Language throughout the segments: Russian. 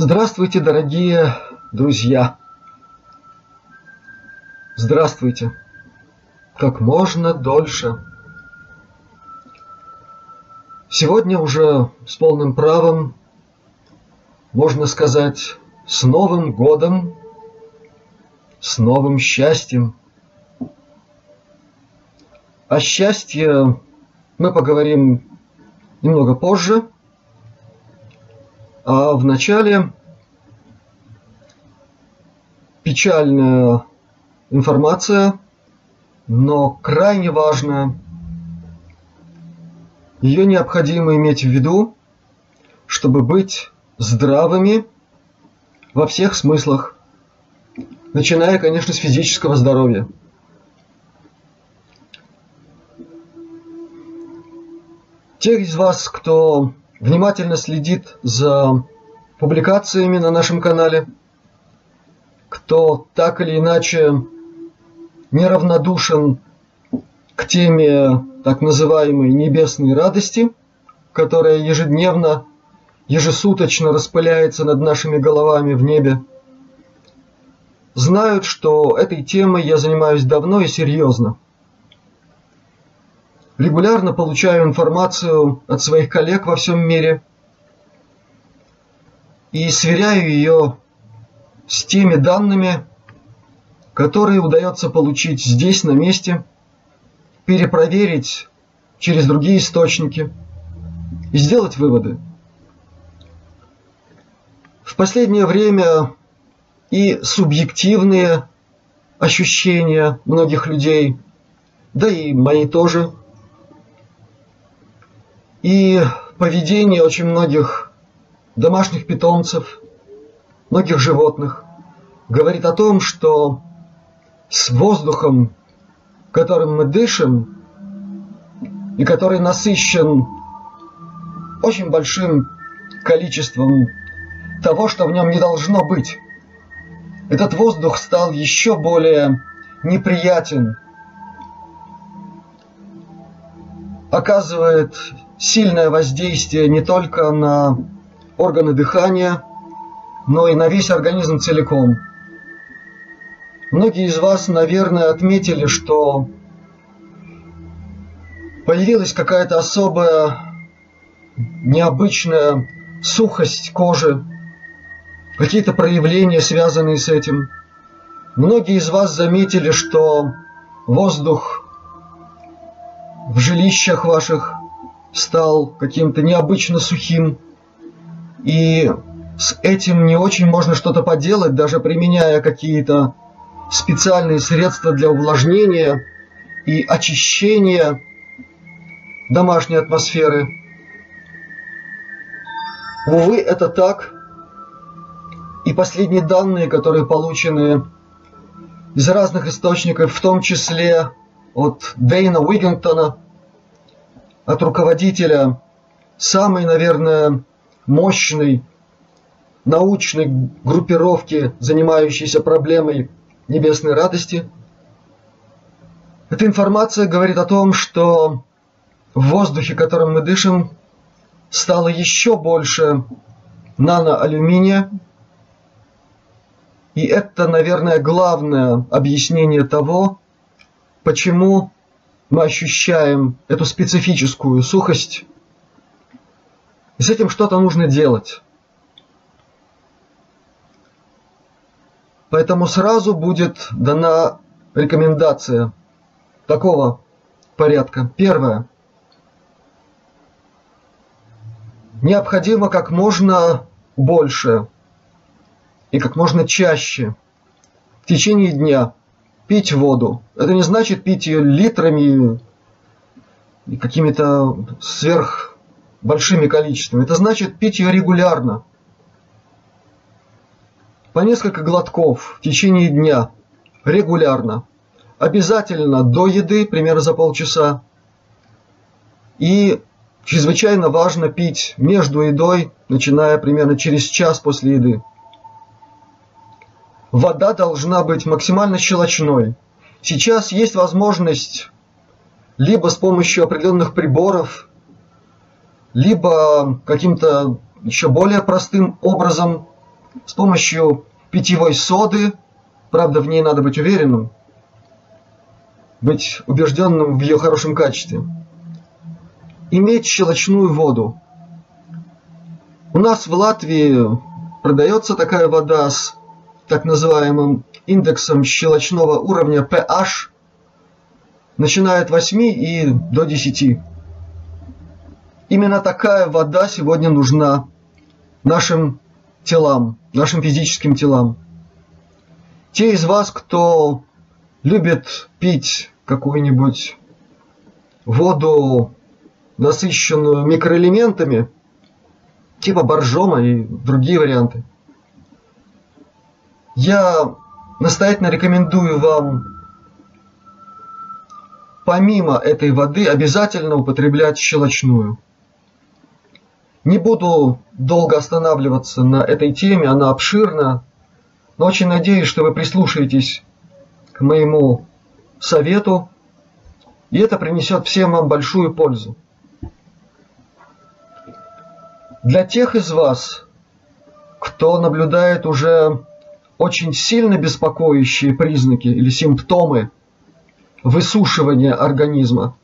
Здравствуйте, дорогие друзья! Здравствуйте! Как можно дольше. Сегодня уже с полным правом, можно сказать, с Новым годом, с новым счастьем. О счастье мы поговорим немного позже – а в начале печальная информация, но крайне важная. Ее необходимо иметь в виду, чтобы быть здравыми во всех смыслах, начиная, конечно, с физического здоровья. Тех из вас, кто внимательно следит за публикациями на нашем канале, кто так или иначе неравнодушен к теме так называемой небесной радости, которая ежедневно, ежесуточно распыляется над нашими головами в небе, знают, что этой темой я занимаюсь давно и серьезно – Регулярно получаю информацию от своих коллег во всем мире и сверяю ее с теми данными, которые удается получить здесь, на месте, перепроверить через другие источники и сделать выводы. В последнее время и субъективные ощущения многих людей, да и мои тоже – и поведение очень многих домашних питомцев, многих животных говорит о том, что с воздухом, которым мы дышим, и который насыщен очень большим количеством того, что в нем не должно быть. Этот воздух стал еще более неприятен, оказывает сильное воздействие не только на органы дыхания, но и на весь организм целиком. Многие из вас, наверное, отметили, что появилась какая-то особая необычная сухость кожи, какие-то проявления, связанные с этим. Многие из вас заметили, что воздух в жилищах ваших стал каким-то необычно сухим, и с этим не очень можно что-то поделать, даже применяя какие-то специальные средства для увлажнения и очищения домашней атмосферы. Увы, это так. И последние данные, которые получены из разных источников, в том числе от Дэйна Уиггинтона – от руководителя самой, наверное, мощной научной группировки, занимающейся проблемой небесной радости. Эта информация говорит о том, что в воздухе, которым мы дышим, стало еще больше наноалюминия. И это, наверное, главное объяснение того, почему мы ощущаем эту специфическую сухость, и с этим что-то нужно делать. Поэтому сразу будет дана рекомендация такого порядка. Первое. Необходимо как можно больше и как можно чаще в течение дня пить воду. Это не значит пить ее литрами и какими-то сверх большими количествами. Это значит пить ее регулярно. По несколько глотков в течение дня. Регулярно. Обязательно до еды, примерно за полчаса. И чрезвычайно важно пить между едой, начиная примерно через час после еды вода должна быть максимально щелочной. Сейчас есть возможность либо с помощью определенных приборов, либо каким-то еще более простым образом с помощью питьевой соды, правда, в ней надо быть уверенным, быть убежденным в ее хорошем качестве, иметь щелочную воду. У нас в Латвии продается такая вода с так называемым индексом щелочного уровня pH, начиная от 8 и до 10. Именно такая вода сегодня нужна нашим телам, нашим физическим телам. Те из вас, кто любит пить какую-нибудь воду, насыщенную микроэлементами, типа боржома и другие варианты, я настоятельно рекомендую вам помимо этой воды обязательно употреблять щелочную. Не буду долго останавливаться на этой теме, она обширна, но очень надеюсь, что вы прислушаетесь к моему совету, и это принесет всем вам большую пользу. Для тех из вас, кто наблюдает уже очень сильно беспокоящие признаки или симптомы высушивания организма,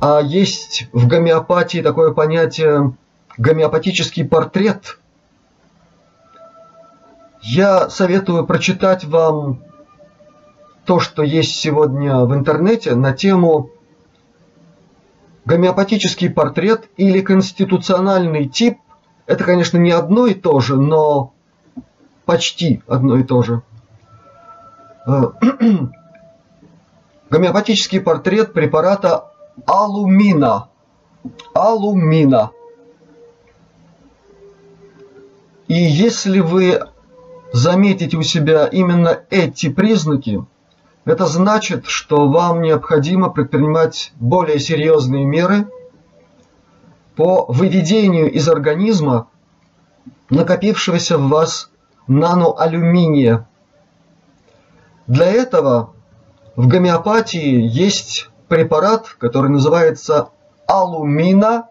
а есть в гомеопатии такое понятие гомеопатический портрет, я советую прочитать вам то, что есть сегодня в интернете на тему гомеопатический портрет или конституциональный тип. Это, конечно, не одно и то же, но почти одно и то же. Э, гомеопатический портрет препарата алумина. Алумина. Если вы заметите у себя именно эти признаки, это значит, что вам необходимо предпринимать более серьезные меры по выведению из организма накопившегося в вас наноалюминия. Для этого в гомеопатии есть препарат, который называется алумина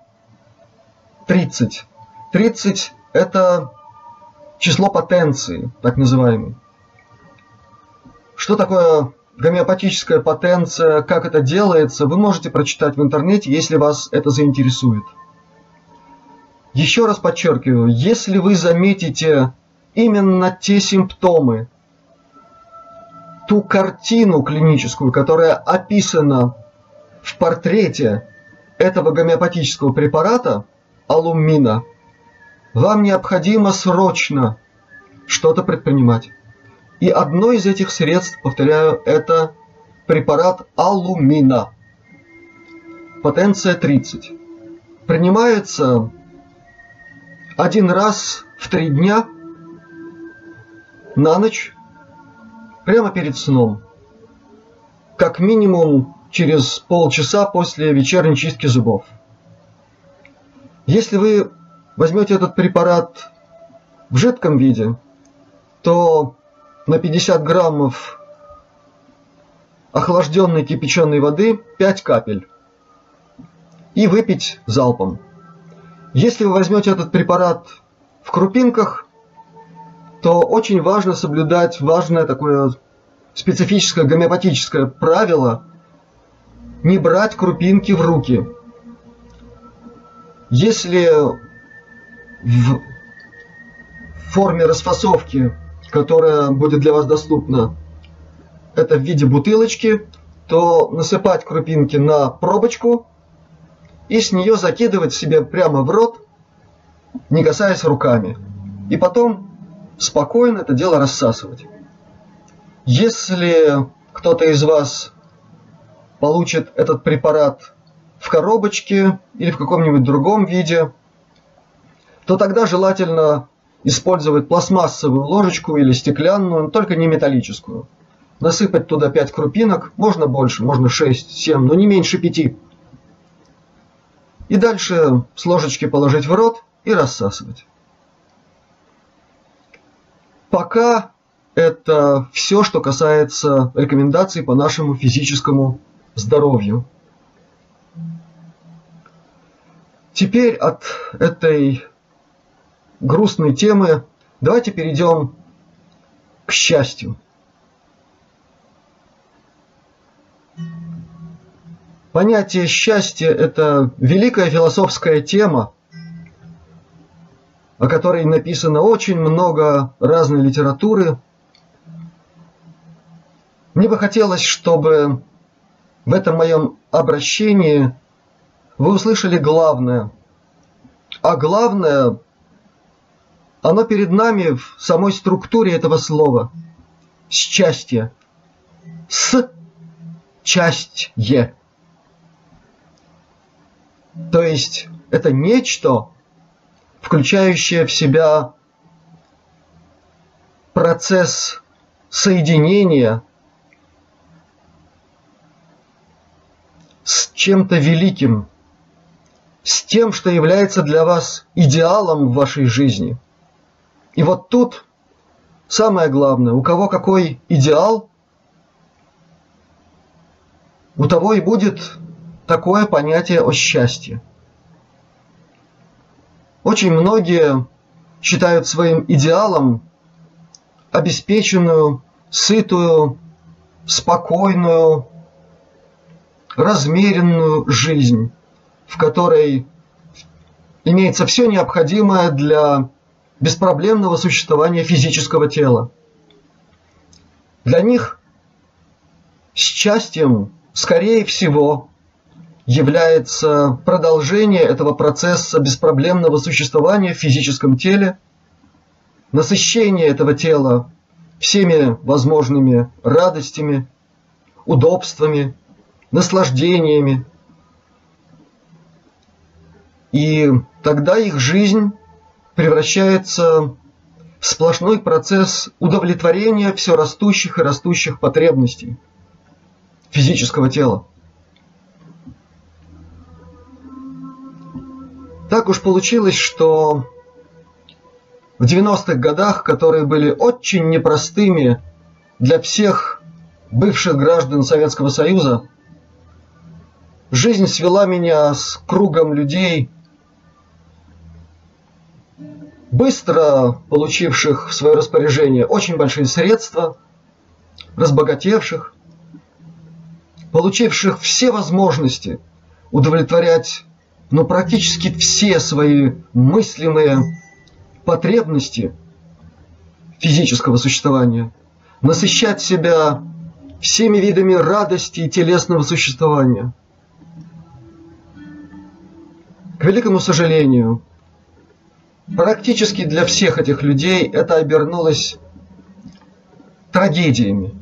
30. 30 это число потенции, так называемый. Что такое гомеопатическая потенция, как это делается, вы можете прочитать в интернете, если вас это заинтересует. Еще раз подчеркиваю, если вы заметите именно те симптомы, ту картину клиническую, которая описана в портрете этого гомеопатического препарата, алумина, вам необходимо срочно что-то предпринимать. И одно из этих средств, повторяю, это препарат алумина. Потенция 30. Принимается один раз в три дня на ночь, прямо перед сном. Как минимум через полчаса после вечерней чистки зубов. Если вы возьмете этот препарат в жидком виде, то на 50 граммов охлажденной кипяченой воды 5 капель и выпить залпом. Если вы возьмете этот препарат в крупинках, то очень важно соблюдать важное такое специфическое гомеопатическое правило не брать крупинки в руки. Если в форме расфасовки которая будет для вас доступна, это в виде бутылочки, то насыпать крупинки на пробочку и с нее закидывать себе прямо в рот, не касаясь руками. И потом спокойно это дело рассасывать. Если кто-то из вас получит этот препарат в коробочке или в каком-нибудь другом виде, то тогда желательно использовать пластмассовую ложечку или стеклянную, только не металлическую. Насыпать туда 5 крупинок, можно больше, можно 6-7, но не меньше 5. И дальше с ложечки положить в рот и рассасывать. Пока это все, что касается рекомендаций по нашему физическому здоровью. Теперь от этой грустной темы Давайте перейдем к счастью. Понятие счастья – это великая философская тема, о которой написано очень много разной литературы. Мне бы хотелось, чтобы в этом моем обращении вы услышали главное. А главное, оно перед нами в самой структуре этого слова. Счастье. С частье. То есть это нечто, включающее в себя процесс соединения с чем-то великим, с тем, что является для вас идеалом в вашей жизни. И вот тут самое главное, у кого какой идеал, у того и будет такое понятие о счастье. Очень многие считают своим идеалом обеспеченную, сытую, спокойную, размеренную жизнь, в которой имеется все необходимое для беспроблемного существования физического тела. Для них счастьем, скорее всего, является продолжение этого процесса беспроблемного существования в физическом теле, насыщение этого тела всеми возможными радостями, удобствами, наслаждениями. И тогда их жизнь превращается в сплошной процесс удовлетворения все растущих и растущих потребностей физического тела. Так уж получилось, что в 90-х годах, которые были очень непростыми для всех бывших граждан Советского Союза, жизнь свела меня с кругом людей, быстро получивших в свое распоряжение очень большие средства, разбогатевших, получивших все возможности удовлетворять но практически все свои мыслимые потребности физического существования, насыщать себя всеми видами радости и телесного существования. К великому сожалению, практически для всех этих людей это обернулось трагедиями.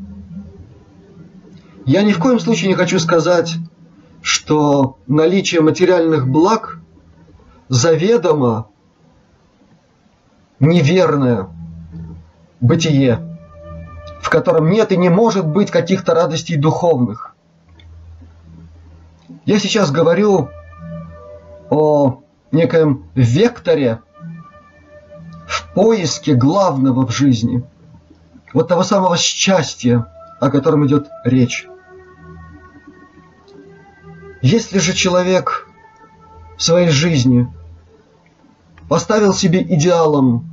Я ни в коем случае не хочу сказать, что наличие материальных благ заведомо неверное бытие, в котором нет и не может быть каких-то радостей духовных. Я сейчас говорю о некоем векторе поиске главного в жизни, вот того самого счастья, о котором идет речь. Если же человек в своей жизни поставил себе идеалом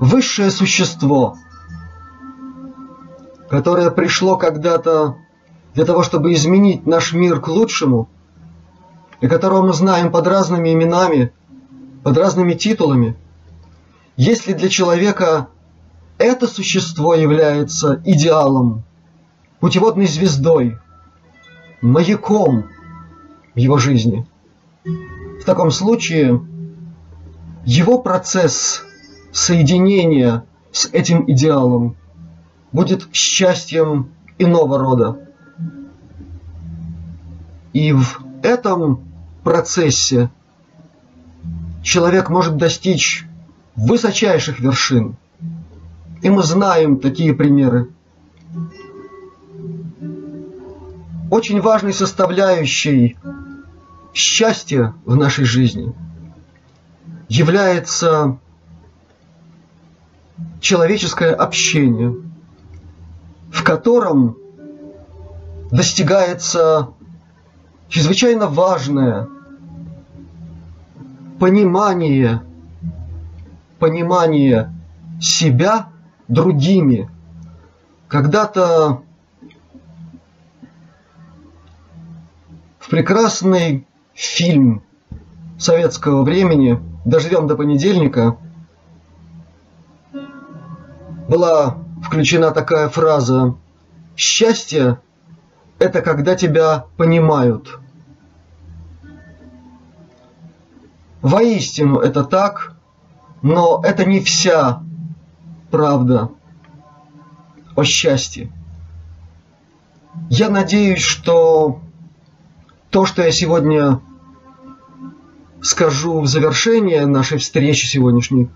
высшее существо, которое пришло когда-то для того, чтобы изменить наш мир к лучшему, и которого мы знаем под разными именами, под разными титулами, если для человека это существо является идеалом, путеводной звездой, маяком его жизни. В таком случае его процесс соединения с этим идеалом будет счастьем иного рода. И в этом процессе человек может достичь высочайших вершин. И мы знаем такие примеры. очень важной составляющей счастья в нашей жизни является человеческое общение, в котором достигается чрезвычайно важное понимание понимание себя другими. Когда-то в прекрасный фильм советского времени «Доживем до понедельника» была включена такая фраза «Счастье – это когда тебя понимают». Воистину это так, но это не вся правда о счастье. Я надеюсь, что то, что я сегодня скажу в завершение нашей встречи сегодняшней,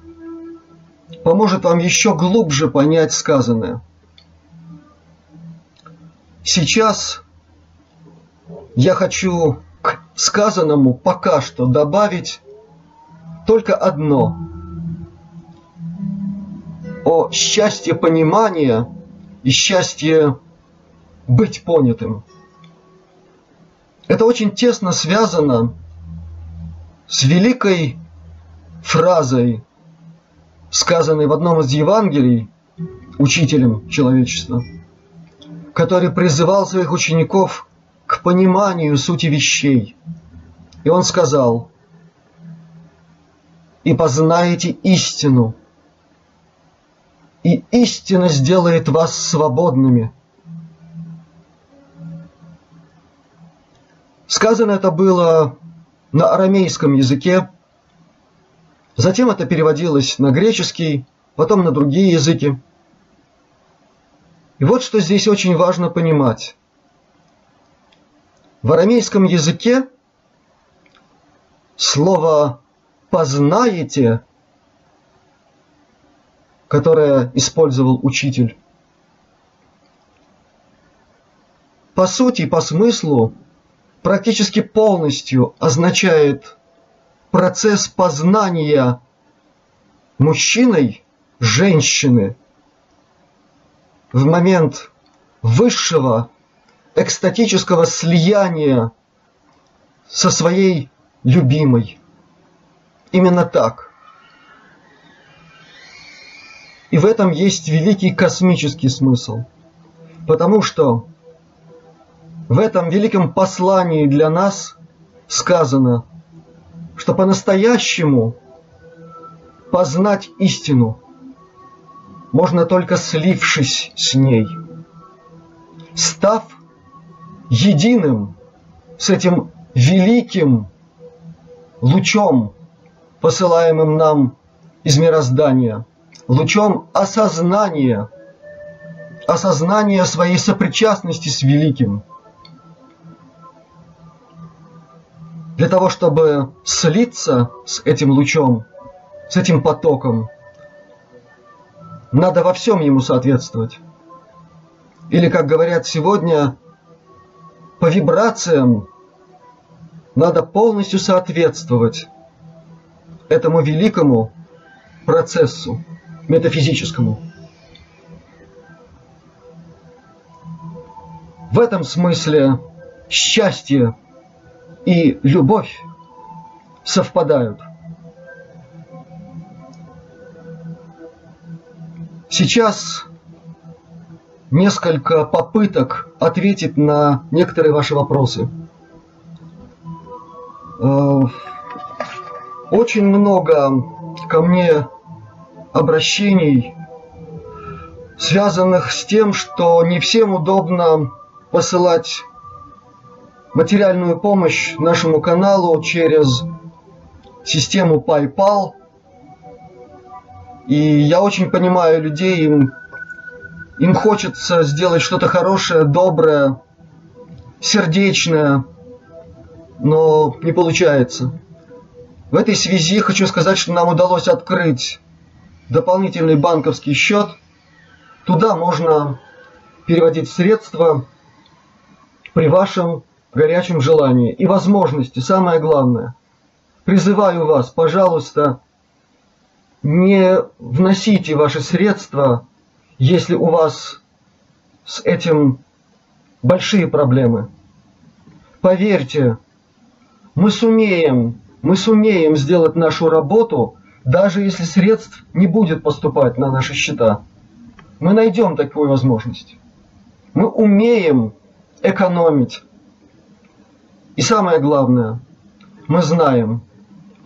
поможет вам еще глубже понять сказанное. Сейчас я хочу к сказанному пока что добавить только одно. О счастье понимания и счастье быть понятым. Это очень тесно связано с великой фразой, сказанной в одном из Евангелий учителем человечества, который призывал своих учеников к пониманию сути вещей. И он сказал, «И познаете истину, и истина сделает вас свободными». Сказано это было на арамейском языке, затем это переводилось на греческий, потом на другие языки. И вот что здесь очень важно понимать. В арамейском языке слово «познаете», которое использовал учитель, по сути, по смыслу практически полностью означает процесс познания мужчиной женщины в момент высшего экстатического слияния со своей любимой. Именно так. И в этом есть великий космический смысл. Потому что в этом великом послании для нас сказано, что по-настоящему познать истину можно только слившись с ней, став единым с этим великим лучом, посылаемым нам из мироздания, лучом осознания, осознания своей сопричастности с великим – для того, чтобы слиться с этим лучом, с этим потоком, надо во всем ему соответствовать. Или, как говорят сегодня, по вибрациям надо полностью соответствовать этому великому процессу метафизическому. В этом смысле счастье и любовь совпадают. Сейчас несколько попыток ответить на некоторые ваши вопросы. Очень много ко мне обращений, связанных с тем, что не всем удобно посылать материальную помощь нашему каналу через систему PayPal. И я очень понимаю людей, им, им хочется сделать что-то хорошее, доброе, сердечное, но не получается. В этой связи хочу сказать, что нам удалось открыть дополнительный банковский счет. Туда можно переводить средства при вашем горячем желании и возможности, самое главное. Призываю вас, пожалуйста, не вносите ваши средства, если у вас с этим большие проблемы. Поверьте, мы сумеем, мы сумеем сделать нашу работу даже если средств не будет поступать на наши счета. Мы найдем такую возможность. Мы умеем экономить. И самое главное, мы знаем,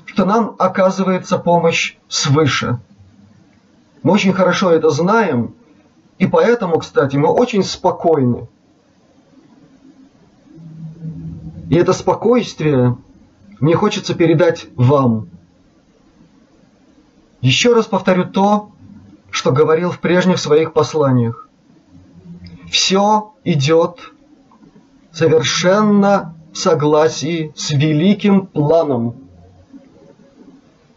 что нам оказывается помощь свыше. Мы очень хорошо это знаем, и поэтому, кстати, мы очень спокойны. И это спокойствие мне хочется передать вам. Еще раз повторю то, что говорил в прежних своих посланиях. Все идет совершенно в согласии с великим планом.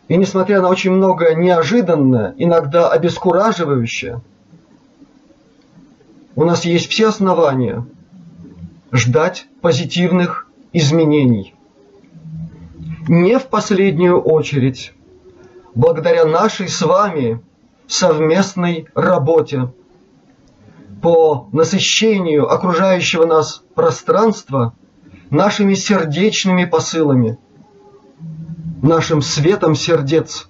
И несмотря на очень многое неожиданное, иногда обескураживающее, у нас есть все основания ждать позитивных изменений. Не в последнюю очередь, благодаря нашей с вами совместной работе по насыщению окружающего нас пространства нашими сердечными посылами, нашим светом сердец.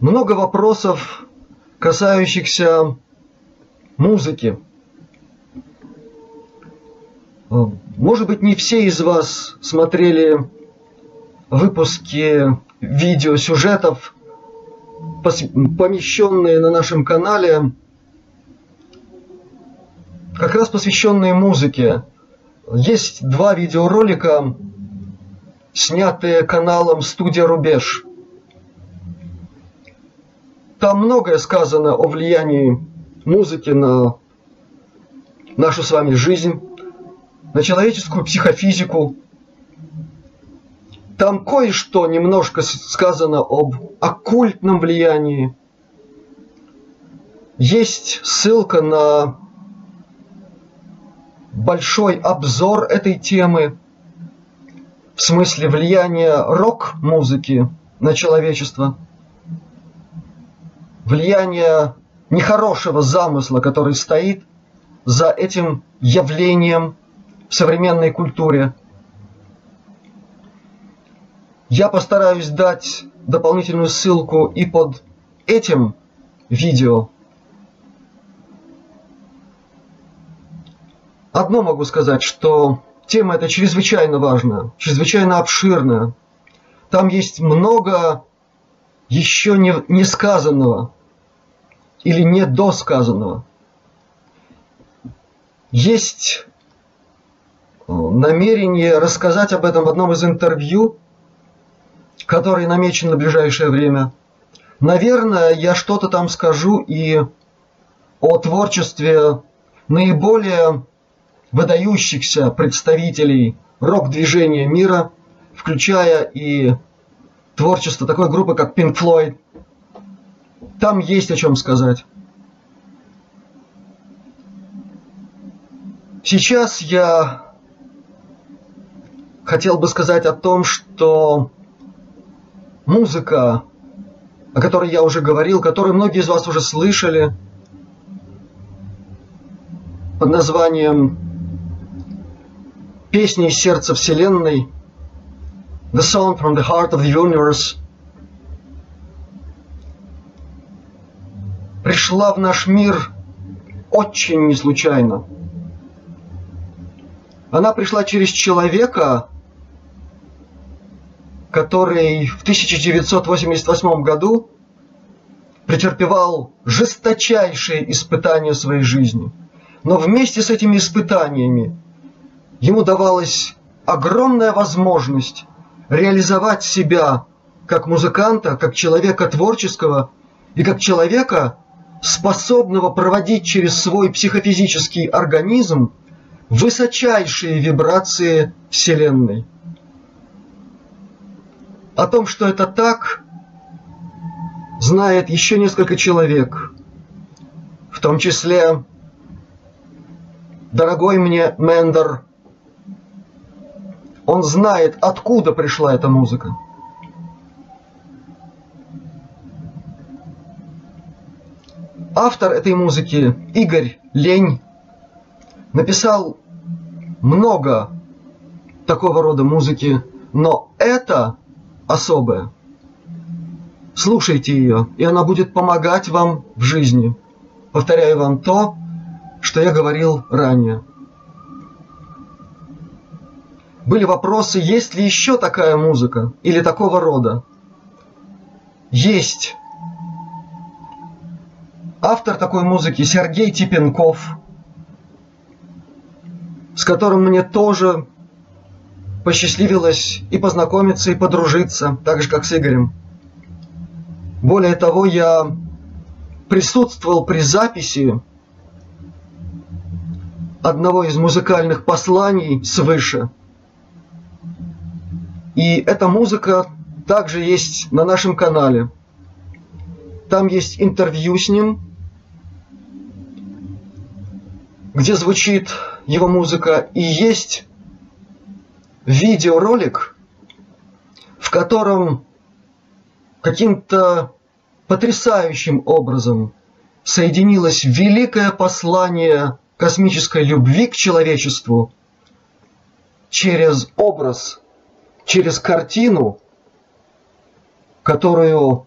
Много вопросов, касающихся музыки. Может быть, не все из вас смотрели выпуски видеосюжетов помещенные на нашем канале, как раз посвященные музыке. Есть два видеоролика, снятые каналом «Студия Рубеж». Там многое сказано о влиянии музыки на нашу с вами жизнь, на человеческую психофизику, там кое-что немножко сказано об оккультном влиянии. Есть ссылка на большой обзор этой темы в смысле влияния рок-музыки на человечество, влияние нехорошего замысла, который стоит за этим явлением в современной культуре – я постараюсь дать дополнительную ссылку и под этим видео. Одно могу сказать, что тема эта чрезвычайно важная, чрезвычайно обширная. Там есть много еще не, не сказанного или недосказанного. Есть намерение рассказать об этом в одном из интервью, который намечен на ближайшее время. Наверное, я что-то там скажу и о творчестве наиболее выдающихся представителей рок-движения мира, включая и творчество такой группы, как Pink Floyd. Там есть о чем сказать. Сейчас я хотел бы сказать о том, что музыка, о которой я уже говорил, которую многие из вас уже слышали, под названием «Песни из сердца Вселенной», «The Song from the Heart of the Universe», пришла в наш мир очень не случайно. Она пришла через человека, который в 1988 году претерпевал жесточайшие испытания своей жизни. Но вместе с этими испытаниями ему давалась огромная возможность реализовать себя как музыканта, как человека творческого и как человека, способного проводить через свой психофизический организм высочайшие вибрации Вселенной. О том, что это так, знает еще несколько человек, в том числе дорогой мне Мендер. Он знает, откуда пришла эта музыка. Автор этой музыки, Игорь Лень, написал много такого рода музыки, но это особая. Слушайте ее, и она будет помогать вам в жизни. Повторяю вам то, что я говорил ранее. Были вопросы, есть ли еще такая музыка или такого рода. Есть. Автор такой музыки Сергей Типенков, с которым мне тоже посчастливилось и познакомиться, и подружиться, так же, как с Игорем. Более того, я присутствовал при записи одного из музыкальных посланий свыше. И эта музыка также есть на нашем канале. Там есть интервью с ним, где звучит его музыка, и есть видеоролик, в котором каким-то потрясающим образом соединилось великое послание космической любви к человечеству через образ, через картину, которую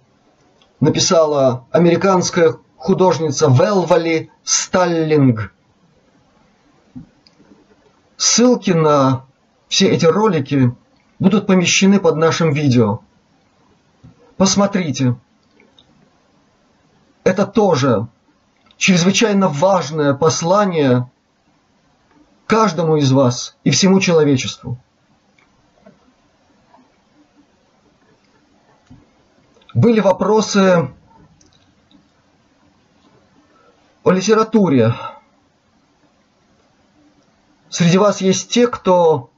написала американская художница Велвали Сталлинг. Ссылки на все эти ролики будут помещены под нашим видео. Посмотрите. Это тоже чрезвычайно важное послание каждому из вас и всему человечеству. Были вопросы о литературе. Среди вас есть те, кто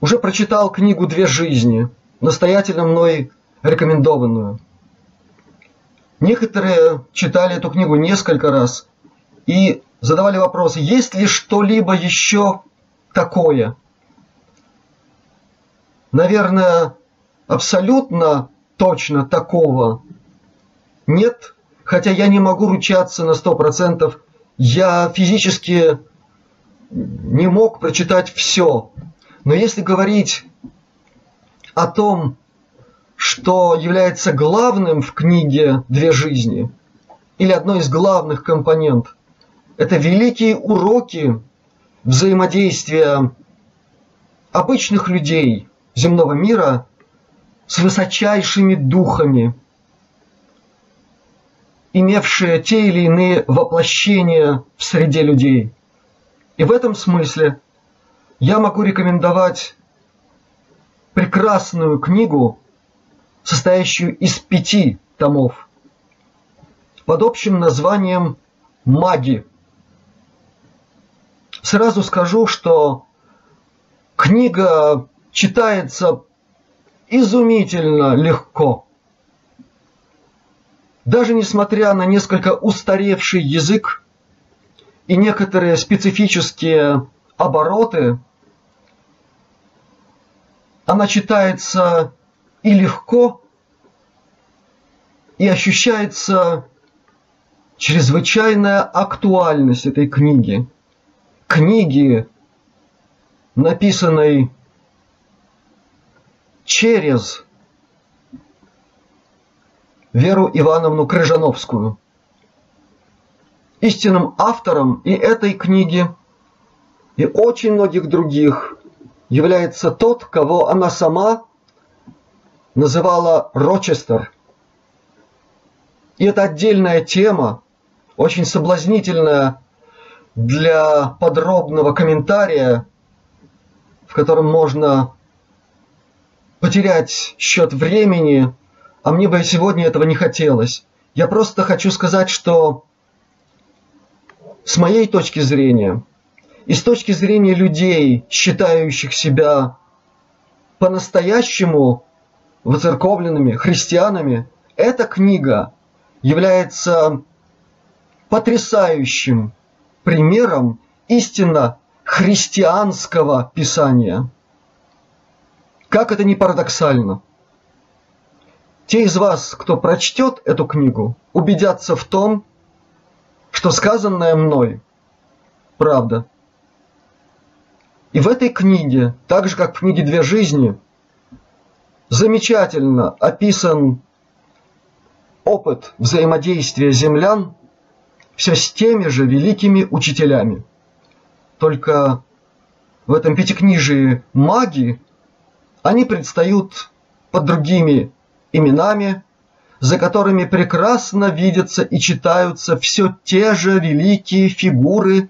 уже прочитал книгу «Две жизни», настоятельно мной рекомендованную. Некоторые читали эту книгу несколько раз и задавали вопросы, есть ли что-либо еще такое. Наверное, абсолютно точно такого нет, хотя я не могу ручаться на сто процентов. Я физически не мог прочитать все. Но если говорить о том, что является главным в книге «Две жизни», или одной из главных компонент, это великие уроки взаимодействия обычных людей земного мира с высочайшими духами, имевшие те или иные воплощения в среде людей. И в этом смысле я могу рекомендовать прекрасную книгу, состоящую из пяти томов, под общим названием «Маги». Сразу скажу, что книга читается изумительно легко. Даже несмотря на несколько устаревший язык и некоторые специфические обороты, она читается и легко, и ощущается чрезвычайная актуальность этой книги. Книги, написанной через Веру Ивановну Крыжановскую. Истинным автором и этой книги, и очень многих других является тот, кого она сама называла Рочестер. И это отдельная тема, очень соблазнительная для подробного комментария, в котором можно потерять счет времени, а мне бы сегодня этого не хотелось. Я просто хочу сказать, что с моей точки зрения и с точки зрения людей, считающих себя по-настоящему воцерковленными христианами, эта книга является потрясающим примером истинно христианского писания – как это не парадоксально. Те из вас, кто прочтет эту книгу, убедятся в том, что сказанное мной – правда. И в этой книге, так же как в книге «Две жизни», замечательно описан опыт взаимодействия землян все с теми же великими учителями. Только в этом пятикнижии маги, они предстают под другими именами, за которыми прекрасно видятся и читаются все те же великие фигуры,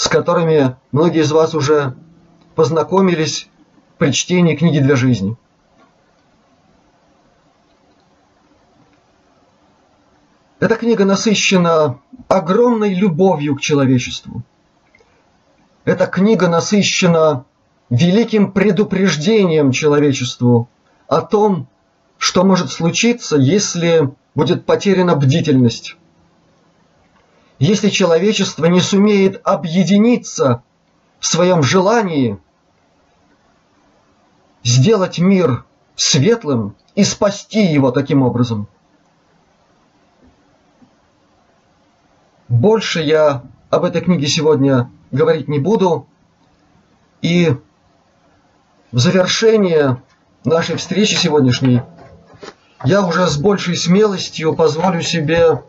с которыми многие из вас уже познакомились при чтении книги для жизни. Эта книга насыщена огромной любовью к человечеству. Эта книга насыщена великим предупреждением человечеству о том, что может случиться, если будет потеряна бдительность. Если человечество не сумеет объединиться в своем желании сделать мир светлым и спасти его таким образом. Больше я об этой книге сегодня говорить не буду. И в завершение нашей встречи сегодняшней я уже с большей смелостью позволю себе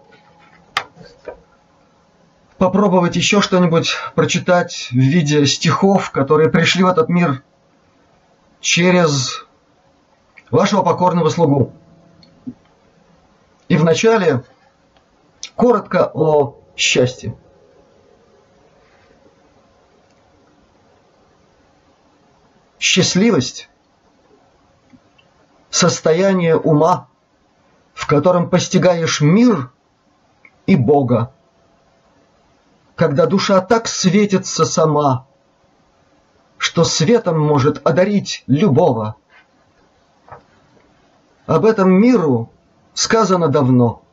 попробовать еще что-нибудь прочитать в виде стихов, которые пришли в этот мир через вашего покорного слугу. И вначале коротко о счастье. Счастливость – состояние ума, в котором постигаешь мир и Бога, когда душа так светится сама, что светом может одарить любого. Об этом миру сказано давно,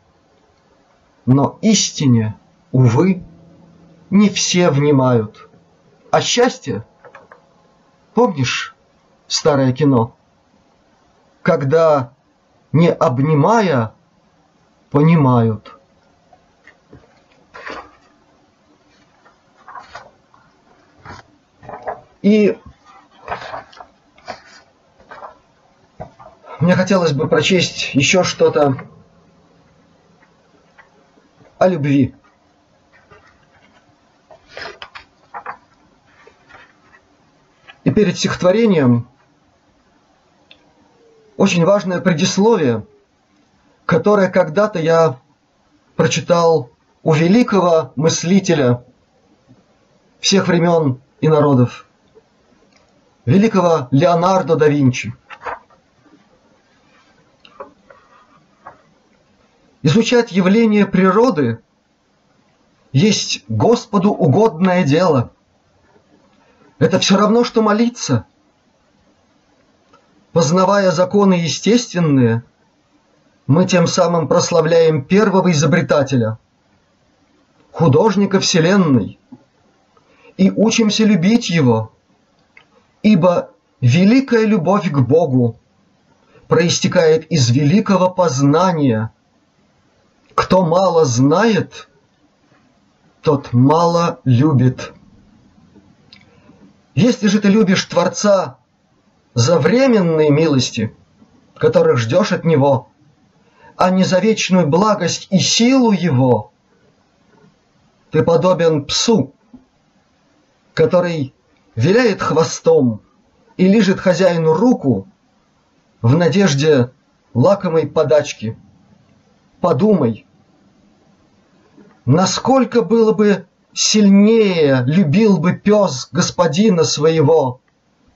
но истине, увы, не все внимают. А счастье – Помнишь старое кино? Когда, не обнимая, понимают. И мне хотелось бы прочесть еще что-то о любви. И перед стихотворением очень важное предисловие, которое когда-то я прочитал у великого мыслителя всех времен и народов, великого Леонардо да Винчи. Изучать явления природы есть Господу угодное дело – это все равно, что молиться. Познавая законы естественные, мы тем самым прославляем первого изобретателя, художника Вселенной, и учимся любить его, ибо великая любовь к Богу проистекает из великого познания. Кто мало знает, тот мало любит. Если же ты любишь Творца за временные милости, которых ждешь от Него, а не за вечную благость и силу Его, ты подобен псу, который виляет хвостом и лижет хозяину руку в надежде лакомой подачки. Подумай, насколько было бы Сильнее любил бы пес господина своего,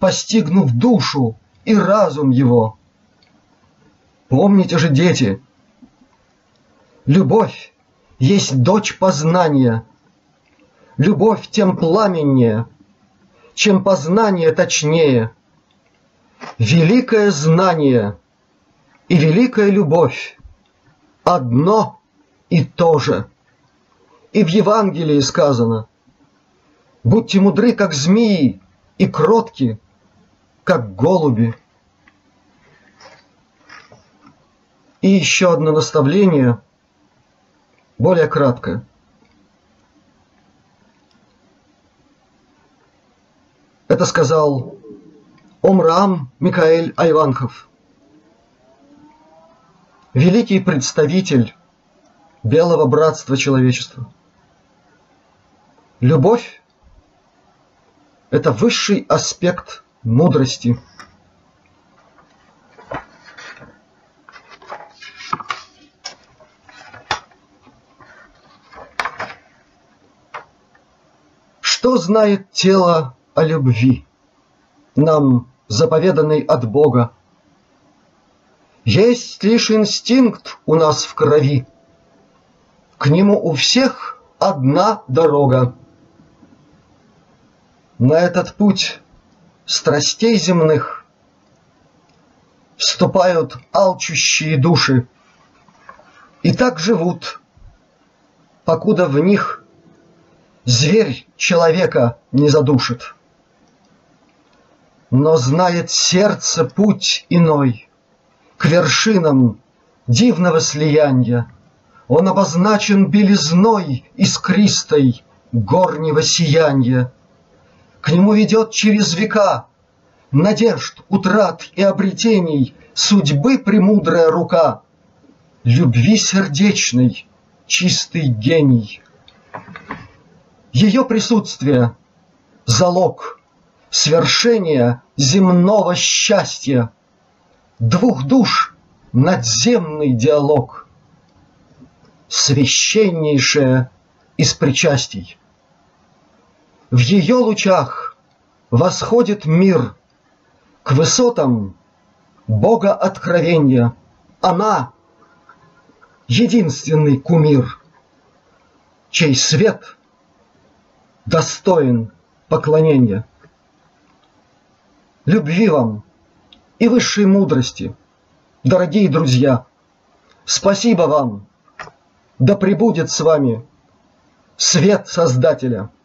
Постигнув душу и разум его. Помните же, дети, Любовь есть дочь познания, Любовь тем пламеннее, Чем познание точнее. Великое знание и великая любовь Одно и то же – и в Евангелии сказано, «Будьте мудры, как змеи, и кротки, как голуби». И еще одно наставление, более краткое. Сказал Омрам Микаэль Айванков. Великий представитель белого братства человечества. Любовь – это высший аспект мудрости. Что знает тело о любви, нам заповеданной от Бога? Есть лишь инстинкт у нас в крови, К нему у всех одна дорога. На этот путь страстей земных Вступают алчущие души, И так живут, покуда в них Зверь человека не задушит. Но знает сердце путь иной К вершинам дивного слияния. Он обозначен белизной искристой горнего сияния. К нему ведет через века Надежд, утрат и обретений Судьбы премудрая рука, Любви сердечной чистый гений. Ее присутствие – залог свершения земного счастья, Двух душ надземный диалог, Священнейшее из причастий. В ее лучах восходит мир К высотам Бога откровения. Она — единственный кумир, Чей свет достоин поклонения. Любви вам и высшей мудрости, дорогие друзья. Спасибо вам. Да пребудет с вами свет Создателя –